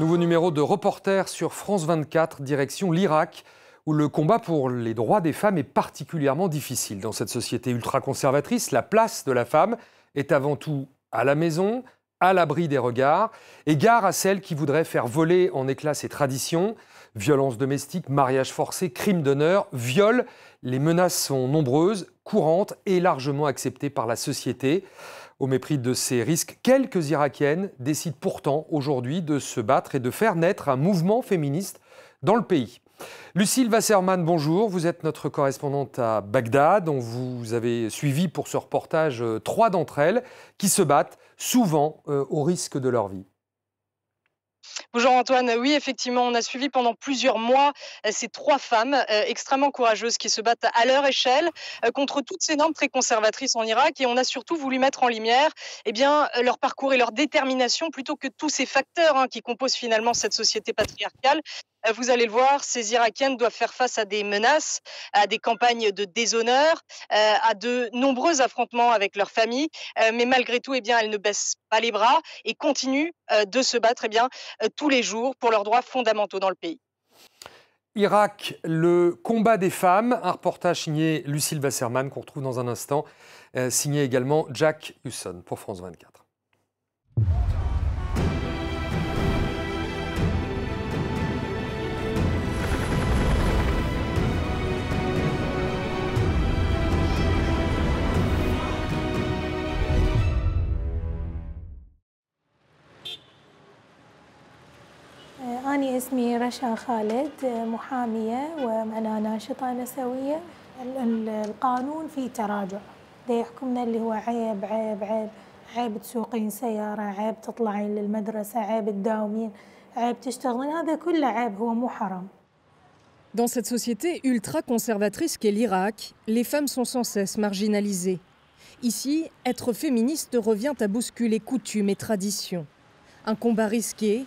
Nouveau numéro de reporter sur France 24, direction l'Irak, où le combat pour les droits des femmes est particulièrement difficile. Dans cette société ultra-conservatrice, la place de la femme est avant tout à la maison, à l'abri des regards, et gare à celles qui voudraient faire voler en éclats ses traditions. Violences domestiques, mariage forcé, crimes d'honneur, viols, les menaces sont nombreuses, courantes et largement acceptées par la société. Au mépris de ces risques, quelques Irakiennes décident pourtant aujourd'hui de se battre et de faire naître un mouvement féministe dans le pays. Lucille Wasserman, bonjour. Vous êtes notre correspondante à Bagdad. dont vous avez suivi pour ce reportage euh, trois d'entre elles qui se battent souvent euh, au risque de leur vie. Bonjour Antoine, oui effectivement on a suivi pendant plusieurs mois euh, ces trois femmes euh, extrêmement courageuses qui se battent à leur échelle euh, contre toutes ces normes très conservatrices en Irak et on a surtout voulu mettre en lumière eh leur parcours et leur détermination plutôt que tous ces facteurs hein, qui composent finalement cette société patriarcale vous allez le voir, ces Irakiennes doivent faire face à des menaces, à des campagnes de déshonneur, euh, à de nombreux affrontements avec leur famille, euh, mais malgré tout, eh bien, elles ne baissent pas les bras et continuent de se battre eh bien, tous les jours pour leurs droits fondamentaux dans le pays. Irak, le combat des femmes, un reportage signé Lucille Wasserman qu'on retrouve dans un instant, signé également Jack Husson pour France 24. أنا اسمي رشا خالد محامية وأنا ناشطة نسوية القانون فيه تراجع ده يحكمنا اللي هو عيب عيب عيب عيب تسوقين سيارة عيب تطلعين للمدرسة عيب تداومين عيب تشتغلين هذا كله عيب هو مو حرام Dans cette société ultra-conservatrice qu'est l'Irak, les femmes sont sans cesse marginalisées. Ici, être féministe revient à bousculer coutumes et traditions. Un combat risqué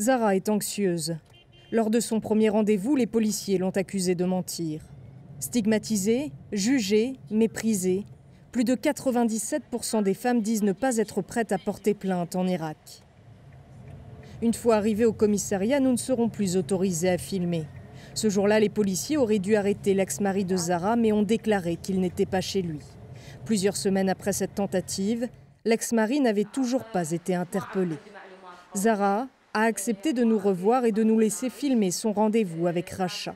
Zara est anxieuse. Lors de son premier rendez-vous, les policiers l'ont accusée de mentir. Stigmatisée, jugée, méprisée, plus de 97% des femmes disent ne pas être prêtes à porter plainte en Irak. Une fois arrivés au commissariat, nous ne serons plus autorisés à filmer. Ce jour-là, les policiers auraient dû arrêter l'ex-mari de Zara, mais ont déclaré qu'il n'était pas chez lui. Plusieurs semaines après cette tentative, l'ex-mari n'avait toujours pas été interpellé. Zara a accepté de nous revoir et de nous laisser filmer son rendez-vous avec Racha.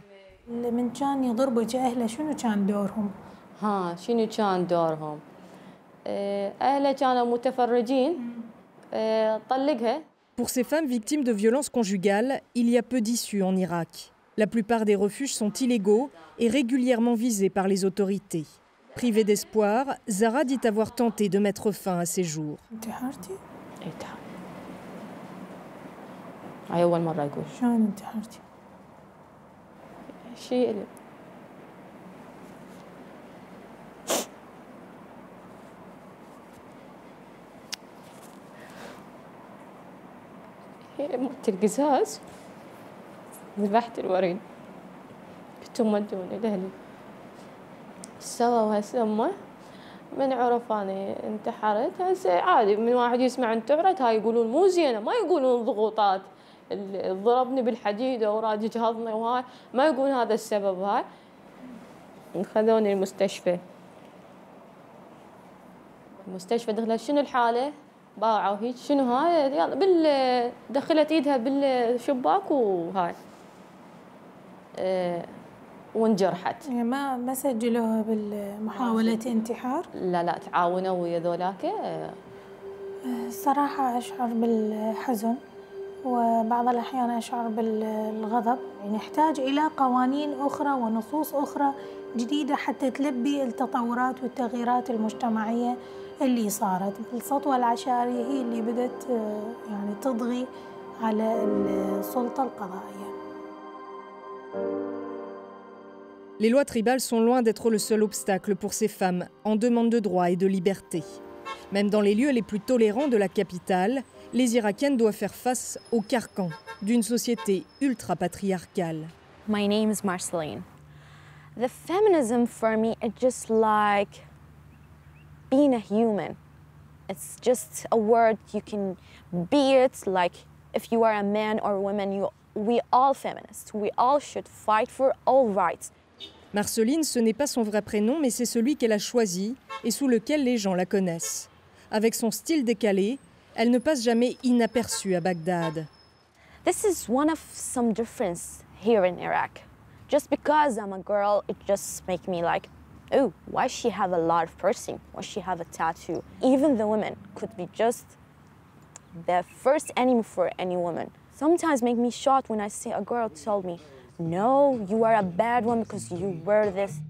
Pour ces femmes victimes de violences conjugales, il y a peu d'issues en Irak. La plupart des refuges sont illégaux et régulièrement visés par les autorités. Privée d'espoir, Zara dit avoir tenté de mettre fin à ses jours. مت القزاز ذبحت الوريد كنت مودوني لأهلي سووا هسه من عرف أنا انتحرت. هسه عادي من واحد يسمع انتحرت هاي يقولون مو زينة ما يقولون ضغوطات. ضربني بالحديد وراد يجهضني وهاي ما يقولون هذا السبب هاي. خذوني المستشفى. المستشفى دخلت شنو الحالة؟ باعوا هيك. شنو هاي؟ يلا بال دخلت إيدها بالشباك وهاي. أه وانجرحت. يعني ما ما سجلوها بالمحاولة انتحار؟ لا لا تعاونوا ويا ذولاك. الصراحة أشعر بالحزن وبعض الأحيان أشعر بالغضب. يعني نحتاج إلى قوانين أخرى ونصوص أخرى جديدة حتى تلبي التطورات والتغييرات المجتمعية اللي صارت. السطوة العشائرية هي اللي بدت يعني تضغي على السلطة القضائية. Les lois tribales sont loin d'être le seul obstacle pour ces femmes en demande de droits et de liberté. Même dans les lieux les plus tolérants de la capitale, les Irakiennes doivent faire face au carcan d'une société ultra-patriarcale. My name is Marceline. The feminism for me is just like being a human. It's just a word you can be it like if you are a man or a woman, you, we all feminists. We all should fight for all rights. Marceline, ce n'est pas son vrai prénom, mais c'est celui qu'elle a choisi et sous lequel les gens la connaissent. Avec son style décalé, elle ne passe jamais inaperçue à Bagdad. This is one of some difference here in Iraq. Just because I'm a girl, it just make me like, oh, why she have a lot of piercing? Why she have a tattoo? Even the women could be just the first enemy for any woman. Sometimes make me shocked when I see a girl told me, no, you are a bad one because you wear this.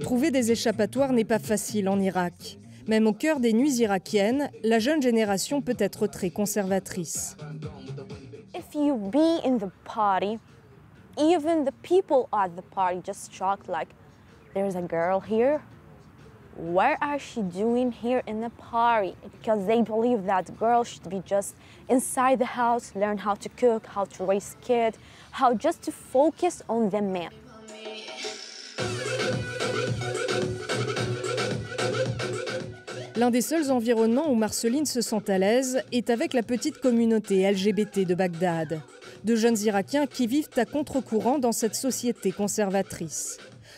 Trouver des échappatoires n'est pas facile en Irak. Même au cœur des nuits irakiennes, la jeune génération peut être très conservatrice. If you be in the party, even the people at the party just shocked like, there's a girl here. What are she doing here in the party? Because they believe that girls should be just inside the house, learn how to cook, how to raise kids, how just to focus on the man. L'un des seuls environnements où Marceline se sent à l'aise est avec la petite communauté LGBT de Bagdad, de jeunes Irakiens qui vivent à contre-courant dans cette société conservatrice.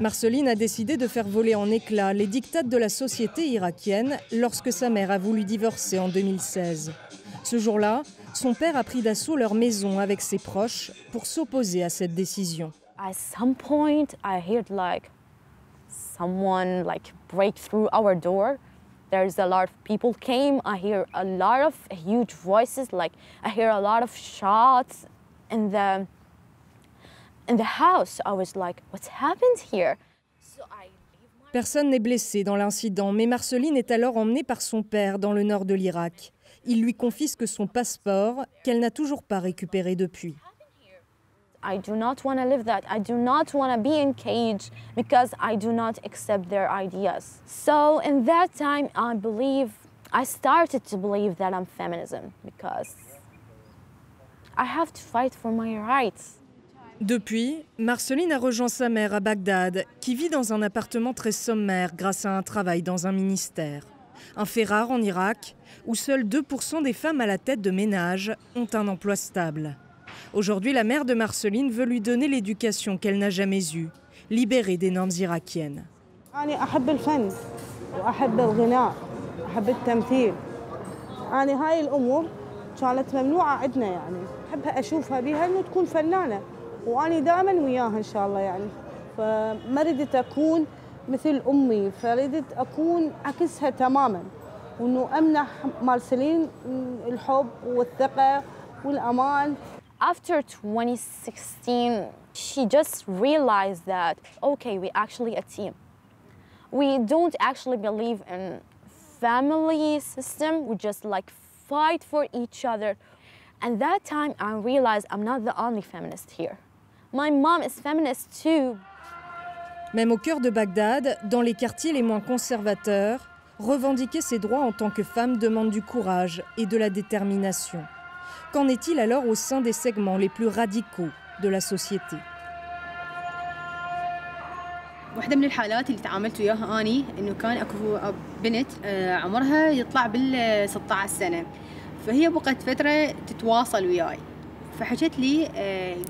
Marceline a décidé de faire voler en éclats les dictates de la société irakienne lorsque sa mère a voulu divorcer en 2016. Ce jour-là, son père a pris d'assaut leur maison avec ses proches pour s'opposer à cette décision. At some point, I heard like someone like break through our door. A lot of people came. I hear a lot of huge voices. Like I hear a lot in the house. I was like, what's happened here? Personne n'est blessé dans l'incident, mais Marceline est alors emmenée par son père dans le nord de l'Irak. Il lui confisque son passeport qu'elle n'a toujours pas récupéré depuis. I do not want to live that. I do not want to be in cage because I do not accept their ideas. So in that time, I believe I started to believe that I'm feminism because I have to fight for my rights. Depuis, Marceline a rejoint sa mère à Bagdad, qui vit dans un appartement très sommaire grâce à un travail dans un ministère. Un fait rare en Irak, où seuls 2% des femmes à la tête de ménage ont un emploi stable. Aujourd'hui, la mère de Marceline veut lui donner l'éducation qu'elle n'a jamais eue, libérée des normes irakiennes. وأنا دائما وياها ان شاء الله يعني فما ردت اكون مثل امي فردت اكون عكسها تماما وانه امنح مارسلين الحب والثقه والامان After 2016, she just realized that, okay, we actually a team. We don't actually believe in family system. We just like fight for each other. And that time I realized I'm not the only feminist here. My mom is feminist too. Même au cœur de Bagdad, dans les quartiers les moins conservateurs, Revendiquer ses droits en tant que femme demande du courage et de la détermination. Qu'en est-il alors au sein des segments les plus radicaux de la société واحدة من الحالات اللي تعاملت وياها أني إنه كان أكو بنت عمرها يطلع بال 16 سنة فهي بقت فترة تتواصل وياي فحكت لي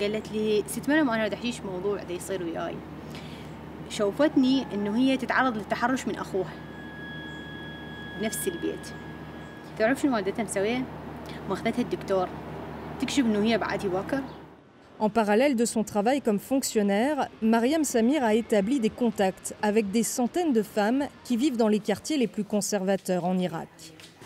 قالت لي ست مريم أنا احكيش موضوع دا يصير وياي شوفتني إنه هي تتعرض للتحرش من أخوها بنفس البيت تعرف شنو والدتها مسوية؟ ماخذتها الدكتور تكشف إنه هي بعد باكر En parallèle de son travail comme fonctionnaire, Mariam Samir a établi des contacts avec des centaines de femmes qui vivent dans les quartiers les plus conservateurs en Irak.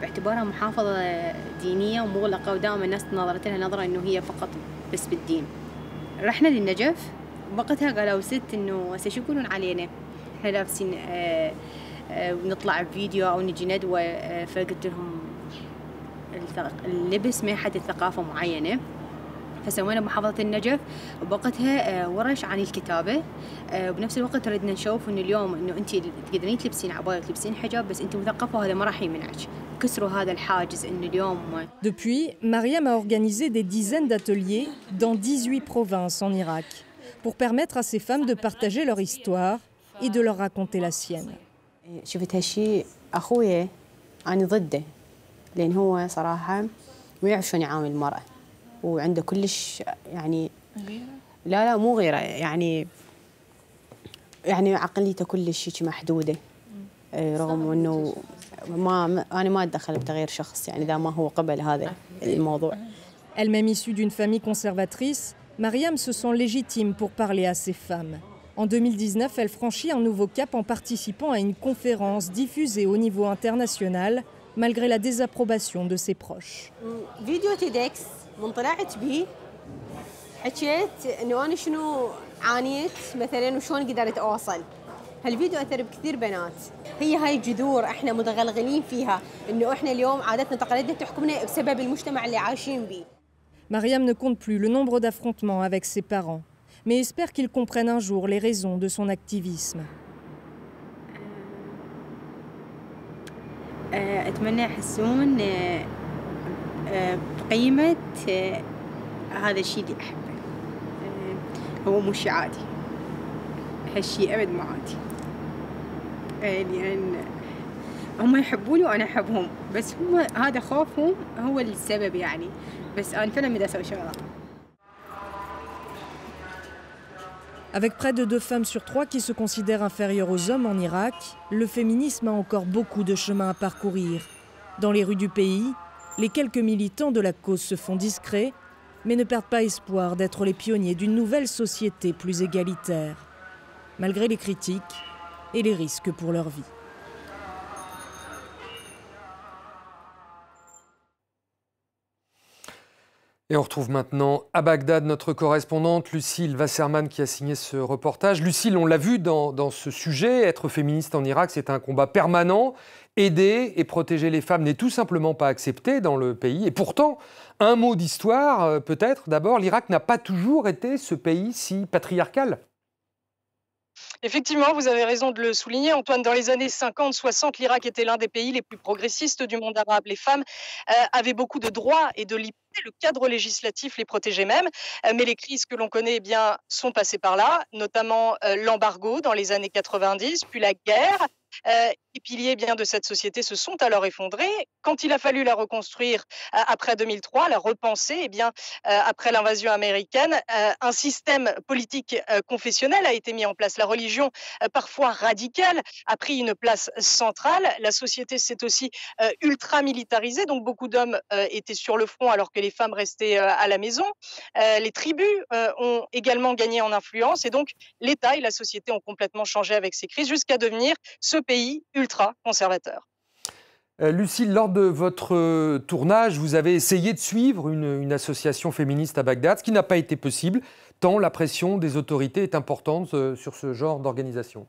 باعتبارها محافظة دينية ومغلقة ودائما الناس نظرت لها نظرة إنه هي فقط بس بالدين. رحنا للنجف وقتها قالوا ست إنه هسه شو يقولون علينا؟ إحنا لابسين ونطلع بفيديو أو نجي ندوة فقلت لهم اللبس ما يحدد ثقافة معينة. فسوينا بمحافظة النجف. وبوقتها ورش عن الكتابة. وبنفس الوقت ردنا نشوف إنه اليوم إنه انت تقدرين تلبسين عباية تلبسين حجاب بس انت مثقفة وهذا ما راح يمنعك. كسروا هذا الحاجز إنه اليوم Depuis, Mariam a organisé des dizaines d'ateliers dans 18 provinces en Irak pour permettre à ces femmes de partager leur histoire et de leur raconter la sienne. شفت هالشيء اخويا أنا ضده لأن هو صراحة ما يعرف شلون يعامل المرأة. وعنده كلش يعني لا لا مو غيره يعني يعني عقليته كلش محدوده رغم انه ما انا ما اتدخل بتغيير شخص يعني اذا ما هو قبل هذا الموضوع Elle-même issue d'une famille conservatrice, Mariam se sent légitime pour parler à ces femmes. En 2019, elle franchit un nouveau cap en participant à une conférence diffusée au niveau international, malgré la désapprobation de ses proches. فيديو تيدكس من طلعت بيه حكيت إنه أنا شنو عانيت مثلا وشلون قدرت أوصل. هالفيديو أثر بكثير بنات. هي هاي الجذور إحنا متغلغلين فيها إنه إحنا اليوم عاداتنا وتقاليدنا تحكمنا بسبب المجتمع اللي عايشين بيه. Mariam ne compte plus le nombre d'affrontements avec ses parents, mais espère qu'ils comprennent un jour les raisons de son activisme. أتمنى يحسون بقيمة هذا الشيء اللي أحبه هو مش عادي هالشيء أبد ما عادي لأن هم يحبوني وأنا أحبهم بس هم هذا خوفهم هو السبب يعني بس أنا فعلا بدي أسوي شغلة Avec près de deux femmes sur trois qui se considèrent inférieures aux hommes en Irak, le féminisme a encore beaucoup de chemin à parcourir. Dans les rues du pays, les quelques militants de la cause se font discrets, mais ne perdent pas espoir d'être les pionniers d'une nouvelle société plus égalitaire, malgré les critiques et les risques pour leur vie. Et on retrouve maintenant à Bagdad notre correspondante Lucille Wasserman qui a signé ce reportage. Lucille, on l'a vu dans, ce sujet, être féministe en Irak, c'est un combat permanent. Aider et protéger les femmes n'est tout simplement pas accepté dans le pays. Et pourtant, un mot d'histoire, peut-être d'abord, l'Irak n'a pas toujours été ce pays si patriarcal. Effectivement, vous avez raison de le souligner, Antoine. Dans les années 50-60, l'Irak était l'un des pays les plus progressistes du monde arabe. Les femmes euh, avaient beaucoup de droits et de libertés. Le cadre législatif les protégeait même. Euh, mais les crises que l'on connaît eh bien, sont passées par là, notamment euh, l'embargo dans les années 90, puis la guerre. Euh, les piliers bien de cette société se sont alors effondrés. Quand il a fallu la reconstruire euh, après 2003, la repenser, eh bien, euh, après l'invasion américaine, un système politique confessionnel a été mis en place. La religion, parfois radicale, a pris une place centrale. La société s'est aussi ultra militarisée, donc beaucoup d'hommes étaient sur le front alors que les femmes restaient à la maison. les tribus ont également gagné en influence et donc l'État et la société ont complètement changé avec ces crises jusqu'à devenir ce pays ultra conservateur. Euh, Lucille, lors de votre euh, tournage, vous avez essayé de suivre une, association féministe à Bagdad, ce qui n'a pas été possible, tant la pression des autorités est importante euh, sur ce genre d'organisation.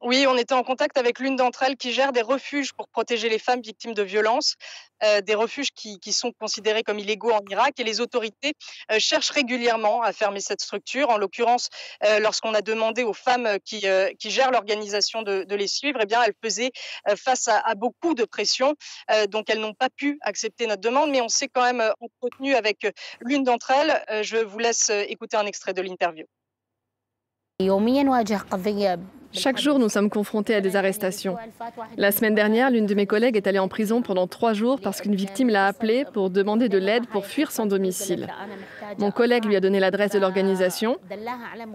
Oui, on était en contact avec l'une d'entre elles qui gère des refuges pour protéger les femmes victimes de violences, euh, des refuges qui, sont considérés comme illégaux en Irak et les autorités euh, cherchent régulièrement à fermer cette structure. En l'occurrence, euh, lorsqu'on a demandé aux femmes qui, gèrent l'organisation de, les suivre, eh bien, elles faisaient face à, beaucoup de pression, donc elles n'ont pas pu accepter notre demande, mais on s'est quand même entretenu avec l'une d'entre elles. je vous laisse écouter un extrait de l'interview. Chaque jour, nous sommes confrontés à des arrestations. La semaine dernière, l'une de mes collègues est allée en prison pendant trois jours parce qu'une victime l'a appelée pour demander de l'aide pour fuir son domicile. Mon collègue lui a donné l'adresse de l'organisation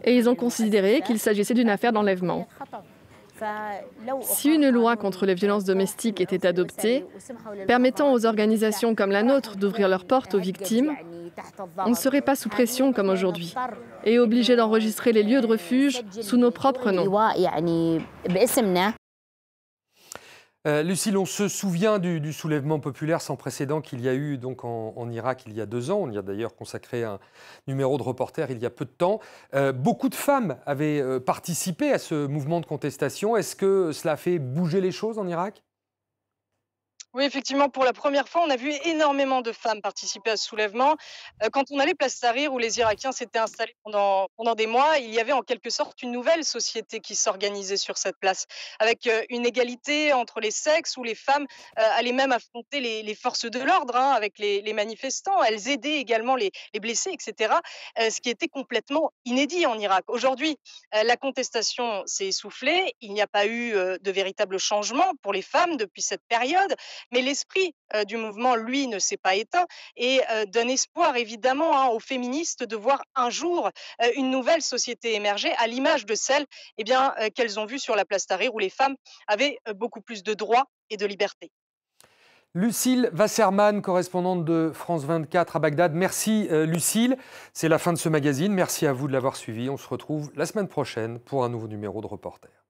et ils ont considéré qu'il s'agissait d'une affaire d'enlèvement. Si une loi contre les violences domestiques était adoptée, permettant aux organisations comme la nôtre d'ouvrir leurs portes aux victimes, on ne serait pas sous pression comme aujourd'hui et obligé d'enregistrer les lieux de refuge sous nos propres noms. Euh, Lucille, on se souvient du, soulèvement populaire sans précédent qu'il y a eu donc en, Irak il y a deux ans. On y a d'ailleurs consacré un numéro de reporter il y a peu de temps. Euh, beaucoup de femmes avaient euh, participé à ce mouvement de contestation. Est-ce que cela a fait bouger les choses en Irak? Oui, effectivement, pour la première fois, on a vu énormément de femmes participer à ce soulèvement. Euh, quand on allait place Tahrir, où les Irakiens s'étaient installés pendant, pendant des mois, il y avait en quelque sorte une nouvelle société qui s'organisait sur cette place, avec euh, une égalité entre les sexes, où les femmes euh, allaient même affronter les, forces de l'ordre hein, avec les, manifestants. Elles aidaient également les, les blessés, etc. ce qui était complètement inédit en Irak. Aujourd'hui, la contestation s'est essoufflée. Il n'y a pas eu de véritable changement pour les femmes depuis cette période. Mais l'esprit du mouvement, lui, ne s'est pas éteint et donne espoir évidemment hein, aux féministes de voir un jour une nouvelle société émerger à l'image de celle eh bien, qu'elles ont vue sur la place Tahrir où les femmes avaient beaucoup plus de droits et de liberté. Lucille Wasserman, correspondante de France 24 à Bagdad. Merci Lucille. C'est la fin de ce magazine. Merci à vous de l'avoir suivi. On se retrouve la semaine prochaine pour un nouveau numéro de Reporter.